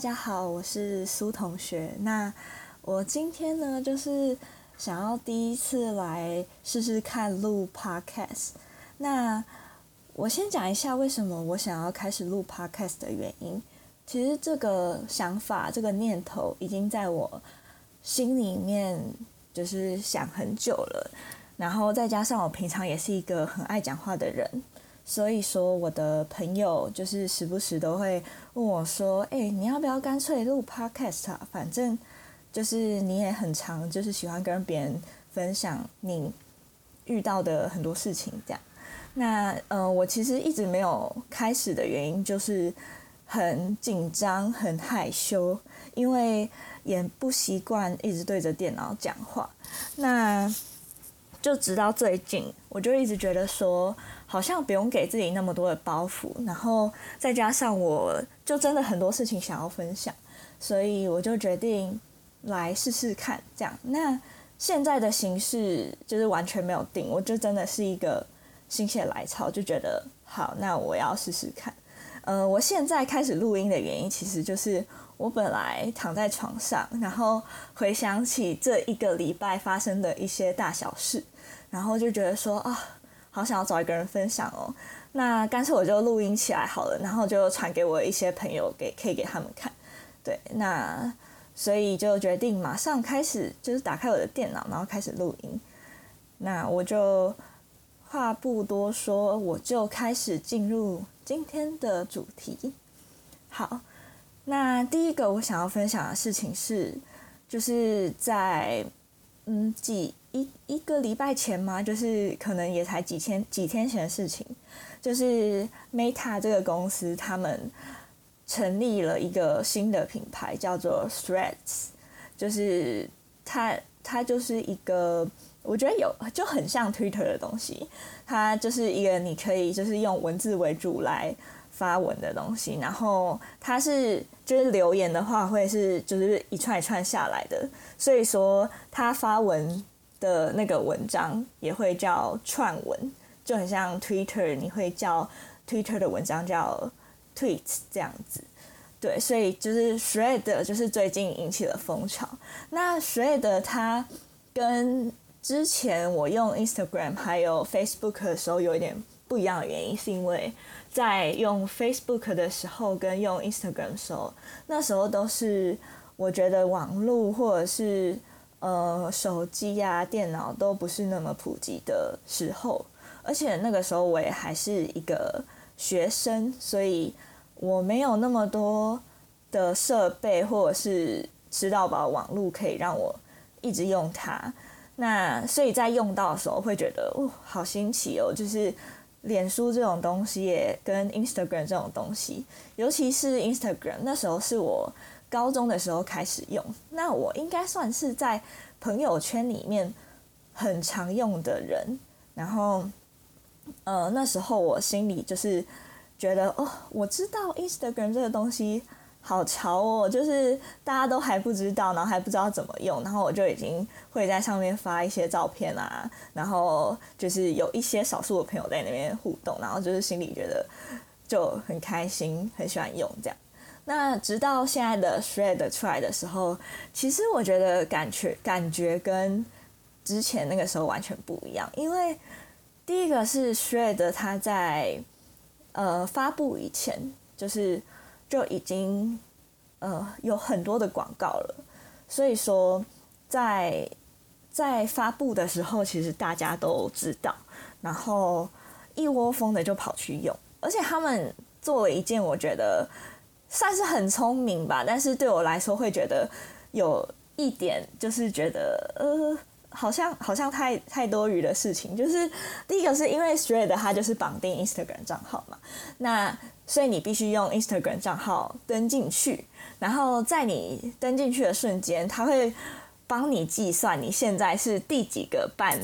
大家好，我是苏同学。那我今天呢，就是想要第一次来试试看录 podcast。那我先讲一下为什么我想要开始录 podcast 的原因。其实这个想法、这个念头已经在我心里面就是想很久了。然后再加上我平常也是一个很爱讲话的人。所以说，我的朋友就是时不时都会问我说：“哎，你要不要干脆录 podcast 啊？反正就是你也很常就是喜欢跟别人分享你遇到的很多事情，这样。那呃，我其实一直没有开始的原因就是很紧张、很害羞，因为也不习惯一直对着电脑讲话。那就直到最近，我就一直觉得说。好像不用给自己那么多的包袱，然后再加上我就真的很多事情想要分享，所以我就决定来试试看这样。那现在的形式就是完全没有定，我就真的是一个心血来潮，就觉得好，那我要试试看。呃，我现在开始录音的原因，其实就是我本来躺在床上，然后回想起这一个礼拜发生的一些大小事，然后就觉得说啊。好想要找一个人分享哦，那干脆我就录音起来好了，然后就传给我一些朋友，给可以给他们看。对，那所以就决定马上开始，就是打开我的电脑，然后开始录音。那我就话不多说，我就开始进入今天的主题。好，那第一个我想要分享的事情是，就是在嗯几。一一个礼拜前嘛，就是可能也才几天几天前的事情，就是 Meta 这个公司他们成立了一个新的品牌，叫做 Threads，就是它它就是一个我觉得有就很像 Twitter 的东西，它就是一个你可以就是用文字为主来发文的东西，然后它是就是留言的话会是就是一串一串下来的，所以说它发文。的那个文章也会叫串文，就很像 Twitter，你会叫 Twitter 的文章叫 tweets 这样子。对，所以就是 Thread 就是最近引起了风潮。那 Thread 它跟之前我用 Instagram 还有 Facebook 的时候有一点不一样的原因，是因为在用 Facebook 的时候跟用 Instagram 的时候，那时候都是我觉得网络或者是呃，手机呀、电脑都不是那么普及的时候，而且那个时候我也还是一个学生，所以我没有那么多的设备或者是吃到饱网络可以让我一直用它。那所以在用到的时候会觉得哦，好新奇哦，就是脸书这种东西也跟 Instagram 这种东西，尤其是 Instagram，那时候是我。高中的时候开始用，那我应该算是在朋友圈里面很常用的人。然后，呃，那时候我心里就是觉得，哦，我知道 Instagram 这个东西好潮哦，就是大家都还不知道，然后还不知道怎么用，然后我就已经会在上面发一些照片啊，然后就是有一些少数的朋友在那边互动，然后就是心里觉得就很开心，很喜欢用这样。那直到现在的 Thread 出来的时候，其实我觉得感觉感觉跟之前那个时候完全不一样。因为第一个是 Thread 它在呃发布以前，就是就已经呃有很多的广告了，所以说在在发布的时候，其实大家都知道，然后一窝蜂的就跑去用，而且他们做了一件我觉得。算是很聪明吧，但是对我来说会觉得有一点，就是觉得呃，好像好像太太多余的事情。就是第一个是因为 Thread 它就是绑定 Instagram 账号嘛，那所以你必须用 Instagram 账号登进去，然后在你登进去的瞬间，它会。帮你计算你现在是第几个办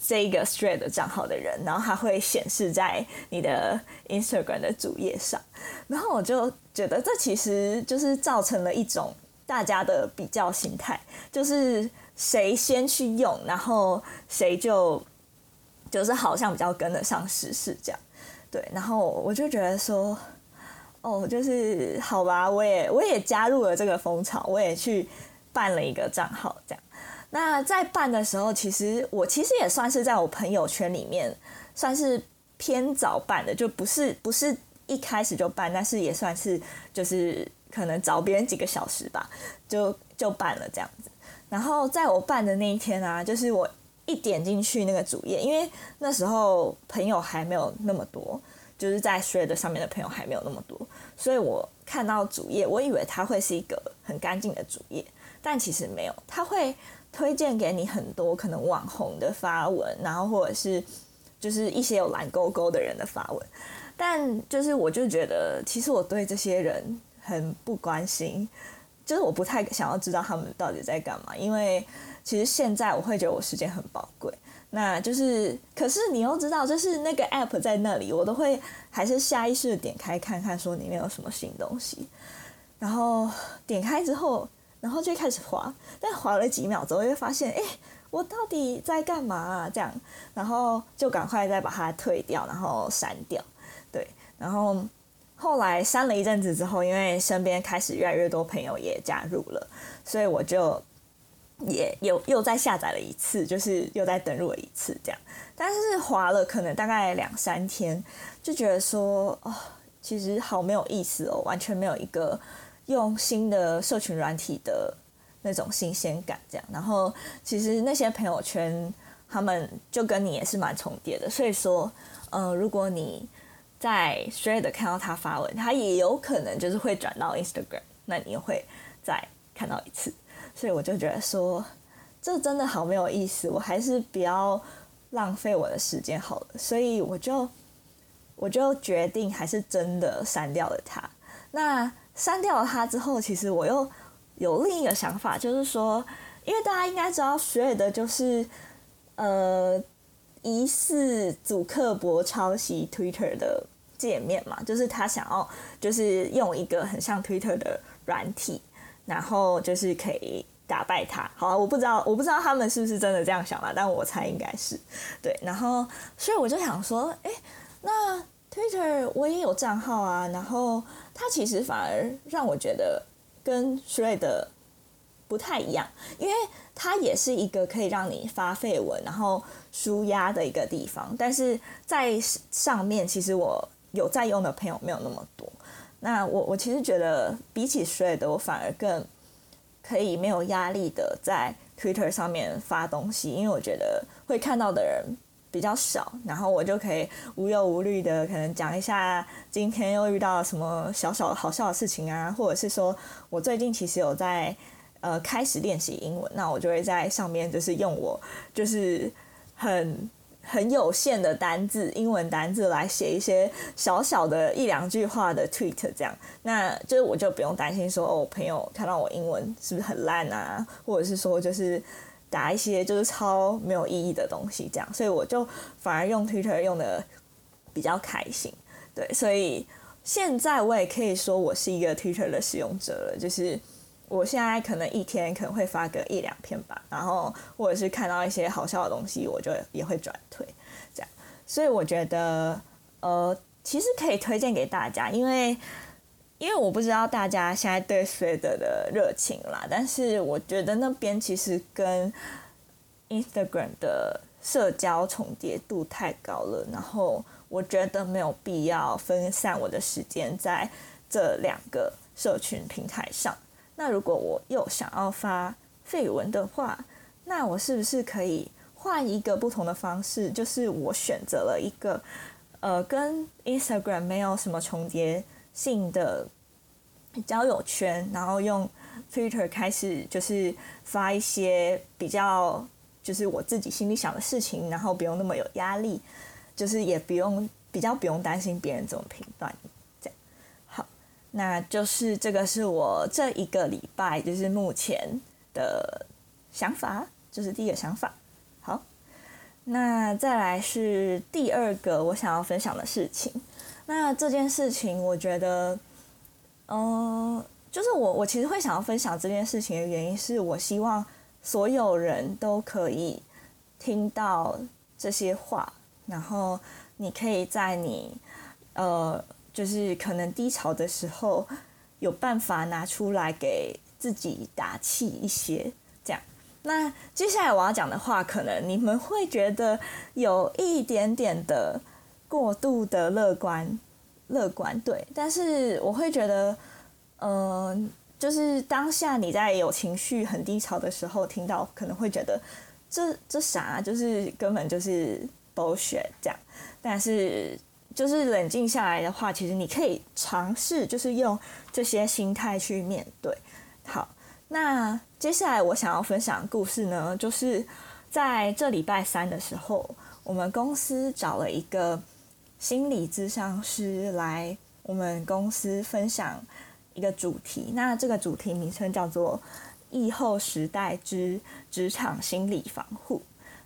这一个 Thread 账号的人，然后它会显示在你的 Instagram 的主页上。然后我就觉得这其实就是造成了一种大家的比较心态，就是谁先去用，然后谁就就是好像比较跟得上时事这样。对，然后我就觉得说，哦，就是好吧，我也我也加入了这个风潮，我也去办了一个账号，这样。那在办的时候，其实我其实也算是在我朋友圈里面算是偏早办的，就不是不是一开始就办，但是也算是就是可能早别人几个小时吧，就就办了这样子。然后在我办的那一天啊，就是我一点进去那个主页，因为那时候朋友还没有那么多，就是在 Thread 上面的朋友还没有那么多，所以我看到主页，我以为它会是一个很干净的主页，但其实没有，他会。推荐给你很多可能网红的发文，然后或者是就是一些有蓝勾勾的人的发文，但就是我就觉得，其实我对这些人很不关心，就是我不太想要知道他们到底在干嘛，因为其实现在我会觉得我时间很宝贵，那就是可是你又知道，就是那个 app 在那里，我都会还是下意识的点开看看，说里面有什么新东西，然后点开之后。然后就开始滑，但滑了几秒之后，就发现，哎，我到底在干嘛啊？这样，然后就赶快再把它退掉，然后删掉。对，然后后来删了一阵子之后，因为身边开始越来越多朋友也加入了，所以我就也又又再下载了一次，就是又再登录了一次这样。但是滑了可能大概两三天，就觉得说，哦，其实好没有意思哦，完全没有一个。用新的社群软体的那种新鲜感，这样，然后其实那些朋友圈他们就跟你也是蛮重叠的，所以说，呃，如果你在 Thread 看到他发文，他也有可能就是会转到 Instagram，那你会再看到一次，所以我就觉得说，这真的好没有意思，我还是不要浪费我的时间好了，所以我就我就决定还是真的删掉了他，那。删掉了它之后，其实我又有另一个想法，就是说，因为大家应该知道，学的就是呃疑似祖克伯抄袭 Twitter 的界面嘛，就是他想要就是用一个很像 Twitter 的软体，然后就是可以打败他。好，我不知道我不知道他们是不是真的这样想啦，但我猜应该是对。然后，所以我就想说，哎，那。Twitter 我也有账号啊，然后它其实反而让我觉得跟 Thread 不太一样，因为它也是一个可以让你发废文然后舒压的一个地方，但是在上面其实我有在用的朋友没有那么多。那我我其实觉得比起 Thread，我反而更可以没有压力的在 Twitter 上面发东西，因为我觉得会看到的人。比较少，然后我就可以无忧无虑的可能讲一下今天又遇到什么小小好笑的事情啊，或者是说我最近其实有在呃开始练习英文，那我就会在上面就是用我就是很很有限的单字英文单字来写一些小小的一两句话的 tweet，这样，那就是我就不用担心说哦朋友看到我英文是不是很烂啊，或者是说就是。打一些就是超没有意义的东西，这样，所以我就反而用 Twitter 用的比较开心，对，所以现在我也可以说我是一个 Twitter 的使用者了，就是我现在可能一天可能会发个一两篇吧，然后或者是看到一些好笑的东西，我就也会转推，这样，所以我觉得呃，其实可以推荐给大家，因为。因为我不知道大家现在对 Thread 的热情啦，但是我觉得那边其实跟 Instagram 的社交重叠度太高了，然后我觉得没有必要分散我的时间在这两个社群平台上。那如果我又想要发绯闻的话，那我是不是可以换一个不同的方式？就是我选择了一个呃跟 Instagram 没有什么重叠。性的交友圈，然后用 Twitter 开始就是发一些比较就是我自己心里想的事情，然后不用那么有压力，就是也不用比较不用担心别人怎么评断这样。好，那就是这个是我这一个礼拜就是目前的想法，就是第一个想法。好，那再来是第二个我想要分享的事情。那这件事情，我觉得，嗯，就是我我其实会想要分享这件事情的原因，是我希望所有人都可以听到这些话，然后你可以在你呃就是可能低潮的时候有办法拿出来给自己打气一些，这样。那接下来我要讲的话，可能你们会觉得有一点点的过度的乐观，乐观对，但是我会觉得，嗯，就是当下你在有情绪很低潮的时候，听到可能会觉得这这啥，就是根本就是 bullshit 这样，但是。就是冷静下来的话，其实你可以尝试，就是用这些心态去面对。好，那接下来我想要分享的故事呢，就是在这礼拜三的时候，我们公司找了一个心理咨商师来我们公司分享一个主题。那这个主题名称叫做“疫后时代之职场心理防护”。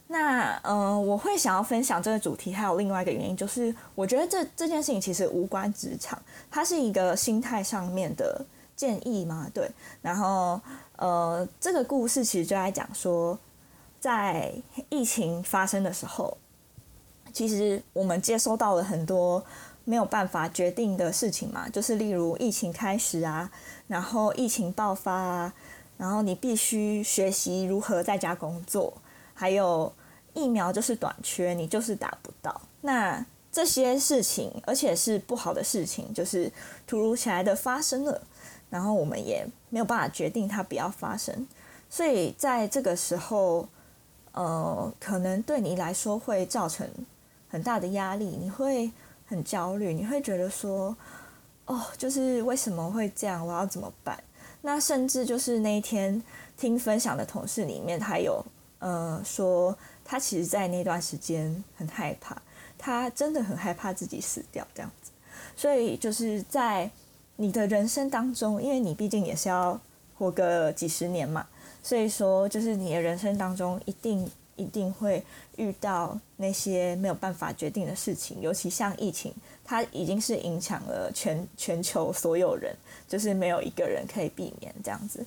那嗯，我会想要分享这个主题，还有另外一个原因，就是我觉得这这件事情其实无关职场，它是一个心态上面的建议嘛，对。然后呃，这个故事其实就在讲说，在疫情发生的时候，其实我们接收到了很多没有办法决定的事情嘛，就是例如疫情开始啊，然后疫情爆发啊，然后你必须学习如何在家工作，还有。疫苗就是短缺，你就是打不到。那这些事情，而且是不好的事情，就是突如其来的发生了，然后我们也没有办法决定它不要发生。所以在这个时候，呃，可能对你来说会造成很大的压力，你会很焦虑，你会觉得说，哦，就是为什么会这样？我要怎么办？那甚至就是那一天听分享的同事里面，他有呃说。他其实，在那段时间很害怕，他真的很害怕自己死掉这样子。所以，就是在你的人生当中，因为你毕竟也是要活个几十年嘛，所以说，就是你的人生当中一定一定会遇到那些没有办法决定的事情，尤其像疫情，它已经是影响了全全球所有人，就是没有一个人可以避免这样子。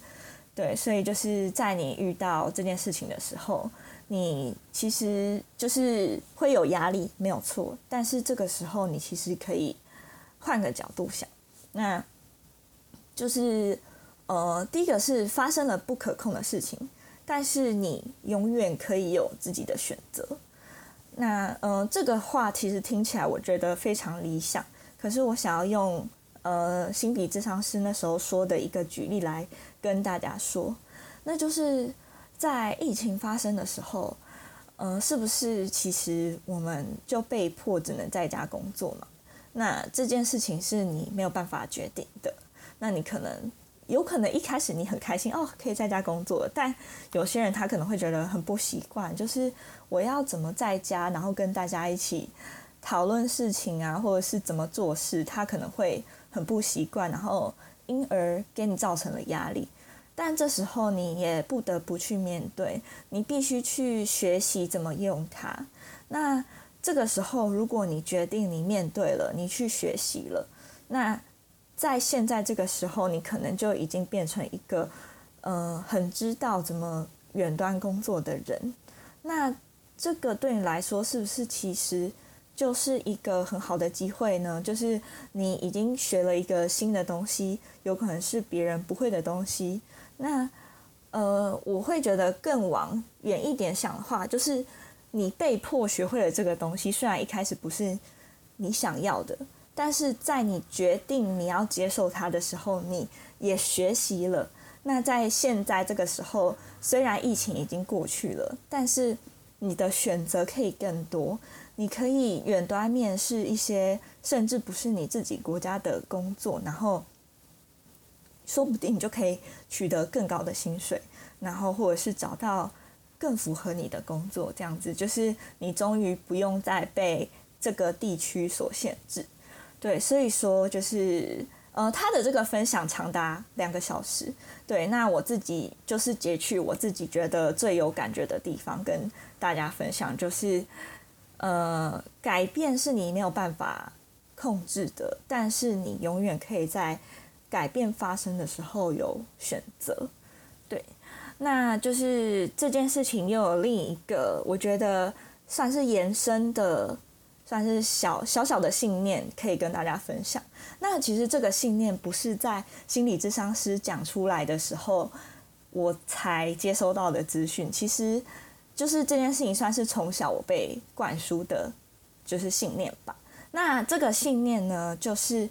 对，所以就是在你遇到这件事情的时候。你其实就是会有压力，没有错。但是这个时候，你其实可以换个角度想，那就是呃，第一个是发生了不可控的事情，但是你永远可以有自己的选择。那呃，这个话其实听起来我觉得非常理想，可是我想要用呃心理智商师那时候说的一个举例来跟大家说，那就是。在疫情发生的时候，嗯，是不是其实我们就被迫只能在家工作嘛？那这件事情是你没有办法决定的。那你可能有可能一开始你很开心哦，可以在家工作，但有些人他可能会觉得很不习惯，就是我要怎么在家，然后跟大家一起讨论事情啊，或者是怎么做事，他可能会很不习惯，然后因而给你造成了压力。但这时候你也不得不去面对，你必须去学习怎么用它。那这个时候，如果你决定你面对了，你去学习了，那在现在这个时候，你可能就已经变成一个，呃，很知道怎么远端工作的人。那这个对你来说，是不是其实就是一个很好的机会呢？就是你已经学了一个新的东西，有可能是别人不会的东西。那，呃，我会觉得更往远一点想的话，就是你被迫学会了这个东西，虽然一开始不是你想要的，但是在你决定你要接受它的时候，你也学习了。那在现在这个时候，虽然疫情已经过去了，但是你的选择可以更多，你可以远端面试一些甚至不是你自己国家的工作，然后。说不定你就可以取得更高的薪水，然后或者是找到更符合你的工作，这样子就是你终于不用再被这个地区所限制。对，所以说就是呃，他的这个分享长达两个小时。对，那我自己就是截取我自己觉得最有感觉的地方跟大家分享，就是呃，改变是你没有办法控制的，但是你永远可以在。改变发生的时候有选择，对，那就是这件事情又有另一个我觉得算是延伸的算是小小小的信念，可以跟大家分享。那其实这个信念不是在心理智商师讲出来的时候，我才接收到的资讯。其实就是这件事情算是从小我被灌输的，就是信念吧。那这个信念呢，就是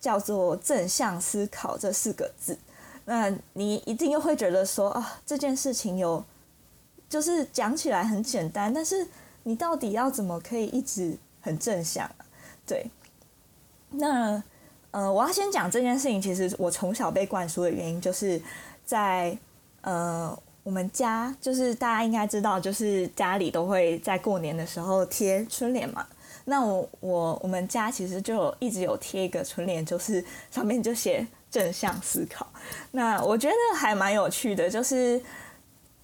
叫做正向思考这四个字。那你一定又会觉得说啊，这件事情有，就是讲起来很简单，但是。你到底要怎么可以一直很正向？对，那呃，我要先讲这件事情。其实我从小被灌输的原因，就是在呃，我们家就是大家应该知道，就是家里都会在过年的时候贴春联嘛。那我我我们家其实就一直有贴一个春联，就是上面就写正向思考。那我觉得还蛮有趣的，就是。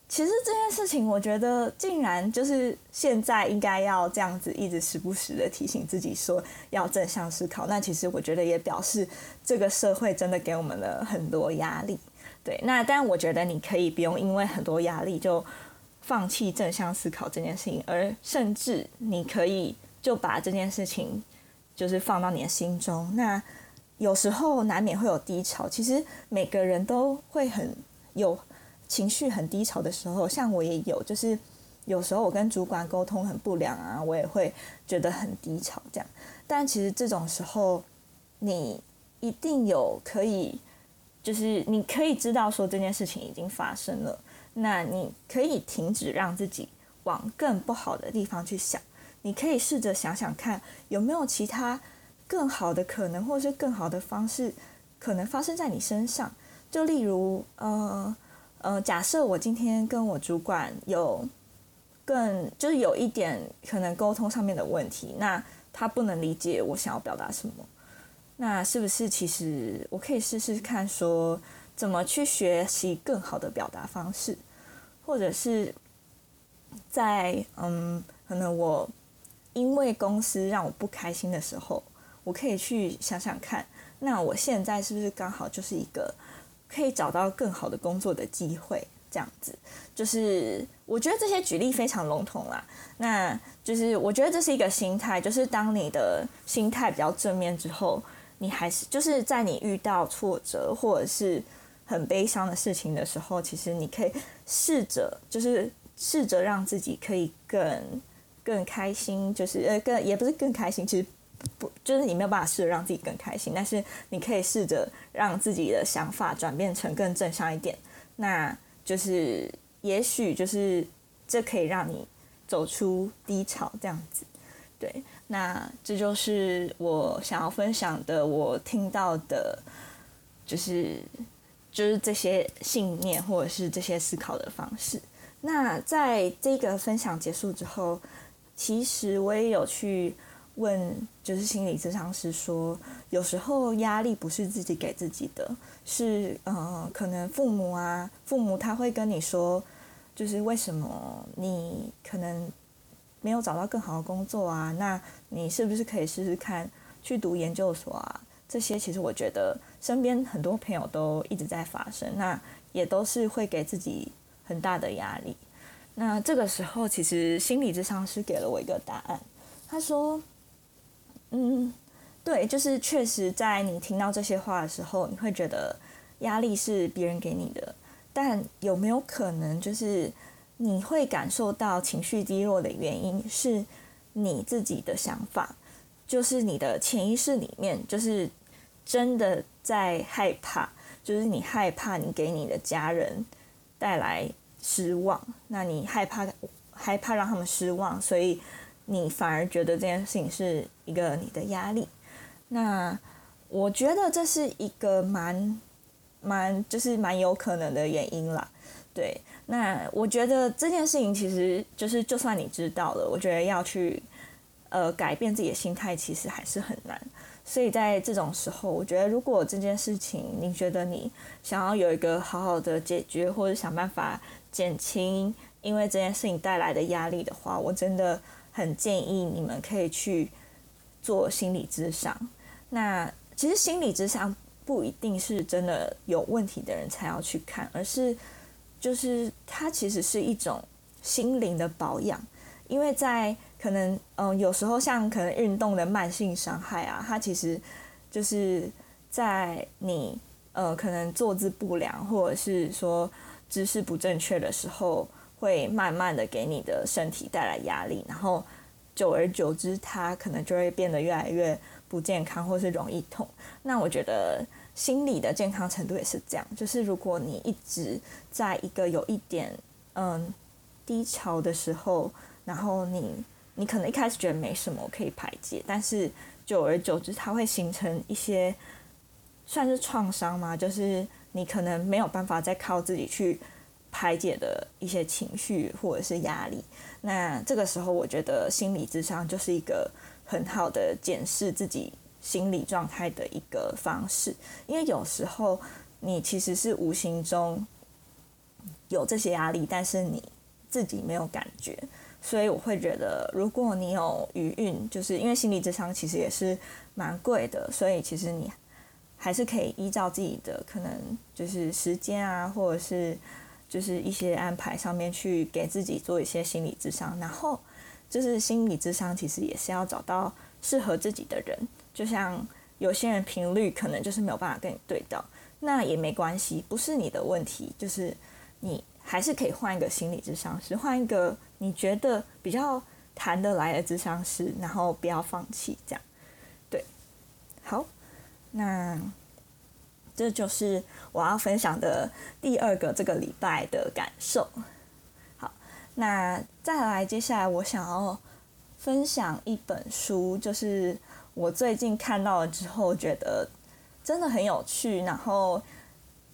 其实这件事情，我觉得竟然就是现在应该要这样子，一直时不时的提醒自己说要正向思考。那其实我觉得也表示这个社会真的给我们了很多压力。对，那但我觉得你可以不用因为很多压力就放弃正向思考这件事情，而甚至你可以就把这件事情就是放到你的心中。那有时候难免会有低潮，其实每个人都会很有。情绪很低潮的时候，像我也有，就是有时候我跟主管沟通很不良啊，我也会觉得很低潮这样。但其实这种时候，你一定有可以，就是你可以知道说这件事情已经发生了，那你可以停止让自己往更不好的地方去想，你可以试着想想看有没有其他更好的可能，或是更好的方式可能发生在你身上。就例如，呃。呃，假设我今天跟我主管有更就是有一点可能沟通上面的问题，那他不能理解我想要表达什么，那是不是其实我可以试试看说怎么去学习更好的表达方式，或者是在嗯，可能我因为公司让我不开心的时候，我可以去想想看，那我现在是不是刚好就是一个。可以找到更好的工作的机会，这样子，就是我觉得这些举例非常笼统啦。那就是我觉得这是一个心态，就是当你的心态比较正面之后，你还是就是在你遇到挫折或者是很悲伤的事情的时候，其实你可以试着就是试着让自己可以更更开心，就是呃更也不是更开心，其实。不，就是你没有办法试着让自己更开心，但是你可以试着让自己的想法转变成更正向一点。那就是也许就是这可以让你走出低潮这样子。对，那这就是我想要分享的，我听到的，就是就是这些信念或者是这些思考的方式。那在这个分享结束之后，其实我也有去。问就是心理咨商师说，有时候压力不是自己给自己的，是呃，可能父母啊，父母他会跟你说，就是为什么你可能没有找到更好的工作啊？那你是不是可以试试看去读研究所啊？这些其实我觉得身边很多朋友都一直在发生，那也都是会给自己很大的压力。那这个时候，其实心理咨商师给了我一个答案，他说。嗯，对，就是确实在你听到这些话的时候，你会觉得压力是别人给你的，但有没有可能就是你会感受到情绪低落的原因是你自己的想法，就是你的潜意识里面就是真的在害怕，就是你害怕你给你的家人带来失望，那你害怕害怕让他们失望，所以。你反而觉得这件事情是一个你的压力，那我觉得这是一个蛮蛮就是蛮有可能的原因啦。对，那我觉得这件事情其实就是就算你知道了，我觉得要去呃改变自己的心态，其实还是很难。所以在这种时候，我觉得如果这件事情你觉得你想要有一个好好的解决，或者想办法减轻因为这件事情带来的压力的话，我真的。很建议你们可以去做心理咨商。那其实心理咨商不一定是真的有问题的人才要去看，而是就是它其实是一种心灵的保养。因为在可能嗯，有时候像可能运动的慢性伤害啊，它其实就是在你呃可能坐姿不良或者是说姿势不正确的时候，会慢慢的给你的身体带来压力，然后久而久之，它可能就会变得越来越不健康，或是容易痛。那我觉得心理的健康程度也是这样，就是如果你一直在一个有一点嗯低潮的时候，然后你。你可能一开始觉得没什么可以排解，但是久而久之，它会形成一些算是创伤嘛，就是你可能没有办法再靠自己去排解的一些情绪或者是压力。那这个时候，我觉得心理智商就是一个很好的检视自己心理状态的一个方式，因为有时候你其实是无形中有这些压力，但是你自己没有感觉。所以我会觉得，如果你有余韵，就是因为心理智商其实也是蛮贵的，所以其实你还是可以依照自己的可能就是时间啊，或者是就是一些安排上面去给自己做一些心理智商。然后就是心理智商其实也是要找到适合自己的人，就像有些人频率可能就是没有办法跟你对到，那也没关系，不是你的问题，就是你。还是可以换一个心理智商师，换一个你觉得比较谈得来的智商师，然后不要放弃，这样，对，好，那这就是我要分享的第二个这个礼拜的感受。好，那再来，接下来我想要分享一本书，就是我最近看到了之后觉得真的很有趣，然后。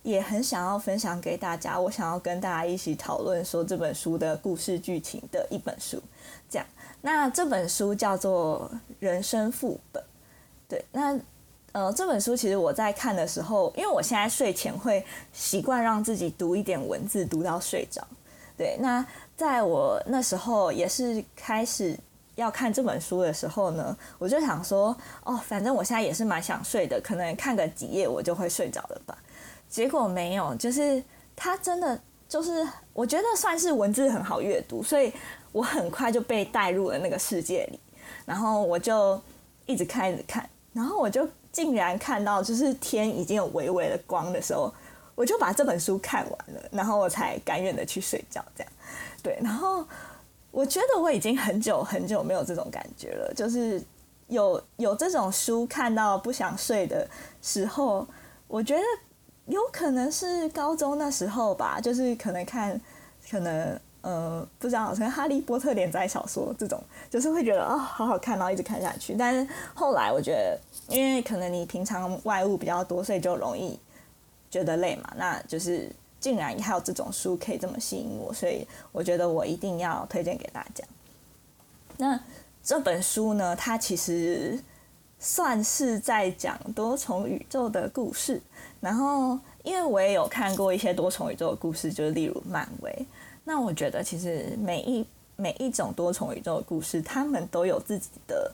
也很想要分享给大家，我想要跟大家一起讨论说这本书的故事剧情的一本书，这样。那这本书叫做《人生副本》，对。那呃，这本书其实我在看的时候，因为我现在睡前会习惯让自己读一点文字，读到睡着。对。那在我那时候也是开始要看这本书的时候呢，我就想说，哦，反正我现在也是蛮想睡的，可能看个几页我就会睡着了吧。结果没有，就是他真的就是我觉得算是文字很好阅读，所以我很快就被带入了那个世界里，然后我就一直看一直看，然后我就竟然看到就是天已经有微微的光的时候，我就把这本书看完了，然后我才甘愿的去睡觉，这样对，然后我觉得我已经很久很久没有这种感觉了，就是有有这种书看到不想睡的时候，我觉得。有可能是高中那时候吧，就是可能看，可能呃不知道，像《哈利波特》连载小说这种，就是会觉得哦好好看，然后一直看下去。但是后来我觉得，因为可能你平常外物比较多，所以就容易觉得累嘛。那就是竟然还有这种书可以这么吸引我，所以我觉得我一定要推荐给大家。那这本书呢，它其实算是在讲多重宇宙的故事。然后，因为我也有看过一些多重宇宙的故事，就是例如漫威。那我觉得，其实每一每一种多重宇宙的故事，他们都有自己的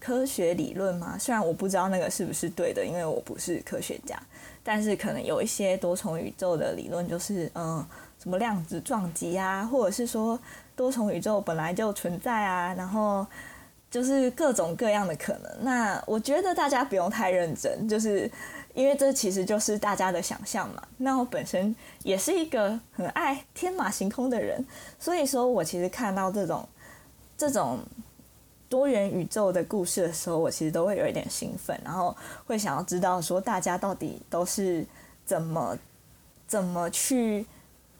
科学理论嘛。虽然我不知道那个是不是对的，因为我不是科学家。但是可能有一些多重宇宙的理论，就是嗯，什么量子撞击啊，或者是说多重宇宙本来就存在啊，然后就是各种各样的可能。那我觉得大家不用太认真，就是。因为这其实就是大家的想象嘛。那我本身也是一个很爱天马行空的人，所以说我其实看到这种这种多元宇宙的故事的时候，我其实都会有一点兴奋，然后会想要知道说大家到底都是怎么怎么去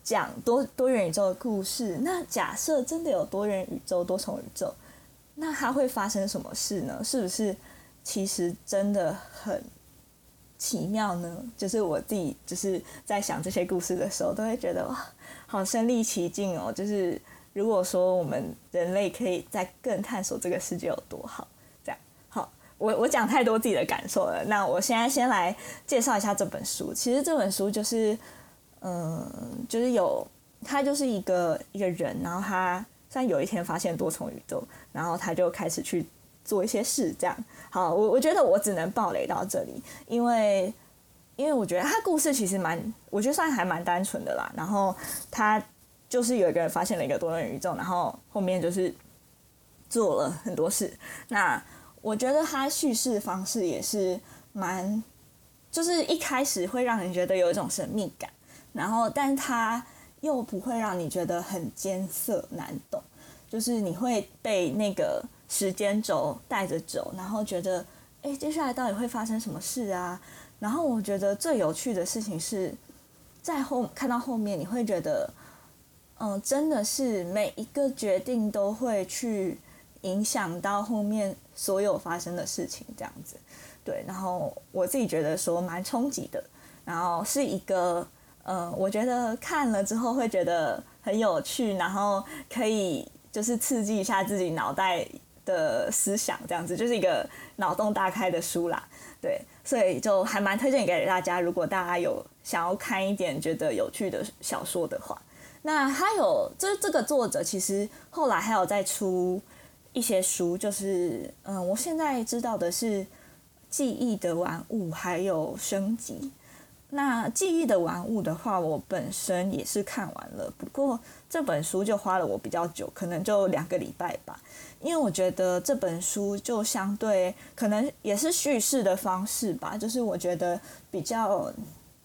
讲多多元宇宙的故事。那假设真的有多元宇宙、多重宇宙，那它会发生什么事呢？是不是其实真的很？奇妙呢，就是我自己就是在想这些故事的时候，都会觉得哇，好身临其境哦。就是如果说我们人类可以再更探索这个世界有多好，这样好。我我讲太多自己的感受了，那我现在先来介绍一下这本书。其实这本书就是，嗯，就是有他就是一个一个人，然后他虽然有一天发现多重宇宙，然后他就开始去。做一些事，这样好。我我觉得我只能暴雷到这里，因为因为我觉得他故事其实蛮，我觉得算还蛮单纯的啦。然后他就是有一个人发现了一个多元宇宙，然后后面就是做了很多事。那我觉得他叙事方式也是蛮，就是一开始会让人觉得有一种神秘感，然后但他又不会让你觉得很艰涩难懂，就是你会被那个时间轴带着走，然后觉得，哎，接下来到底会发生什么事啊？然后我觉得最有趣的事情是在后看到后面，你会觉得。嗯，真的是每一个决定都会去影响到后面所有发生的事情，这样子。对，然后我自己觉得说蛮冲击的，然后是一个，呃，我觉得看了之后会觉得很有趣，然后可以就是刺激一下自己脑袋的思想，这样子就是一个脑洞大开的书啦。对，所以就还蛮推荐给大家，如果大家有想要看一点觉得有趣的小说的话。那还有，这这个作者其实后来还有再出一些书，就是嗯，我现在知道的是记忆的玩物还有升级。那记忆的玩物的话，我本身也是看完了，不过这本书就花了我比较久，可能就两个礼拜吧，因为我觉得这本书就相对可能也是叙事的方式吧，就是我觉得比较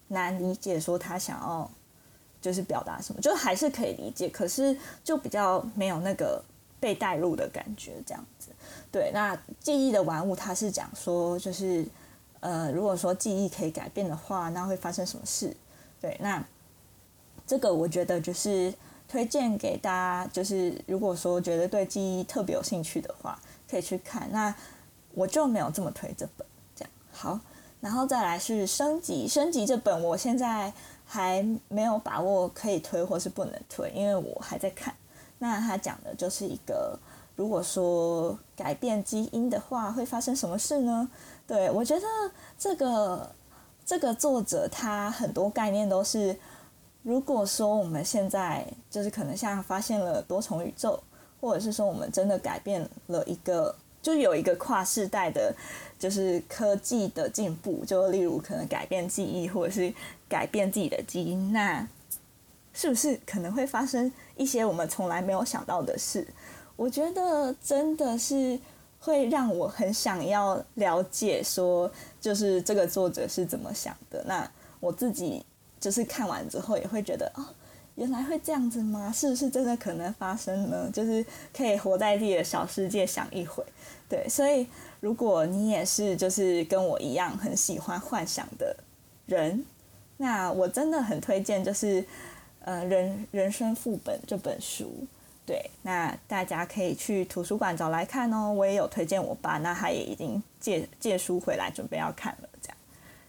难理解，说他想要。就是表达什么，就还是可以理解，可是就比较没有那个被带入的感觉，这样子。对，那记忆的玩物，它是讲说，就是呃，如果说记忆可以改变的话，那会发生什么事？对，那这个我觉得就是推荐给大家，就是如果说觉得对记忆特别有兴趣的话，可以去看。那我就没有这么推这本，这样好。然后再来是升级，升级这本我现在。还没有把握可以推或是不能推，因为我还在看。那他讲的就是一个，如果说改变基因的话，会发生什么事呢？对我觉得这个这个作者他很多概念都是，如果说我们现在就是可能像发现了多重宇宙，或者是说我们真的改变了一个。就有一个跨世代的，就是科技的进步，就例如可能改变记忆，或者是改变自己的基因，那是不是可能会发生一些我们从来没有想到的事？我觉得真的是会让我很想要了解，说就是这个作者是怎么想的。那我自己就是看完之后也会觉得，哦，原来会这样子吗？是不是真的可能发生呢？就是可以活在自己的小世界想一回。对，所以如果你也是就是跟我一样很喜欢幻想的人，那我真的很推荐就是呃人人生副本这本书。对，那大家可以去图书馆找来看哦。我也有推荐我爸，那他也已经借借书回来准备要看了。这样，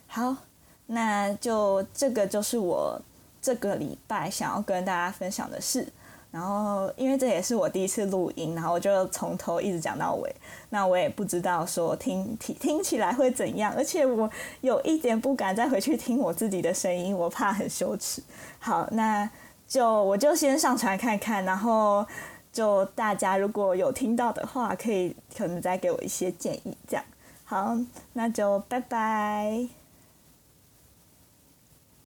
好，那就这个就是我这个礼拜想要跟大家分享的事。然后，因为这也是我第一次录音，然后我就从头一直讲到尾。那我也不知道说听听 听起来会怎样，而且我有一点不敢再回去听我自己的声音，我怕很羞耻。好，那就我就先上传看看，然后就大家如果有听到的话，可以可能再给我一些建议。这样好，那就拜拜。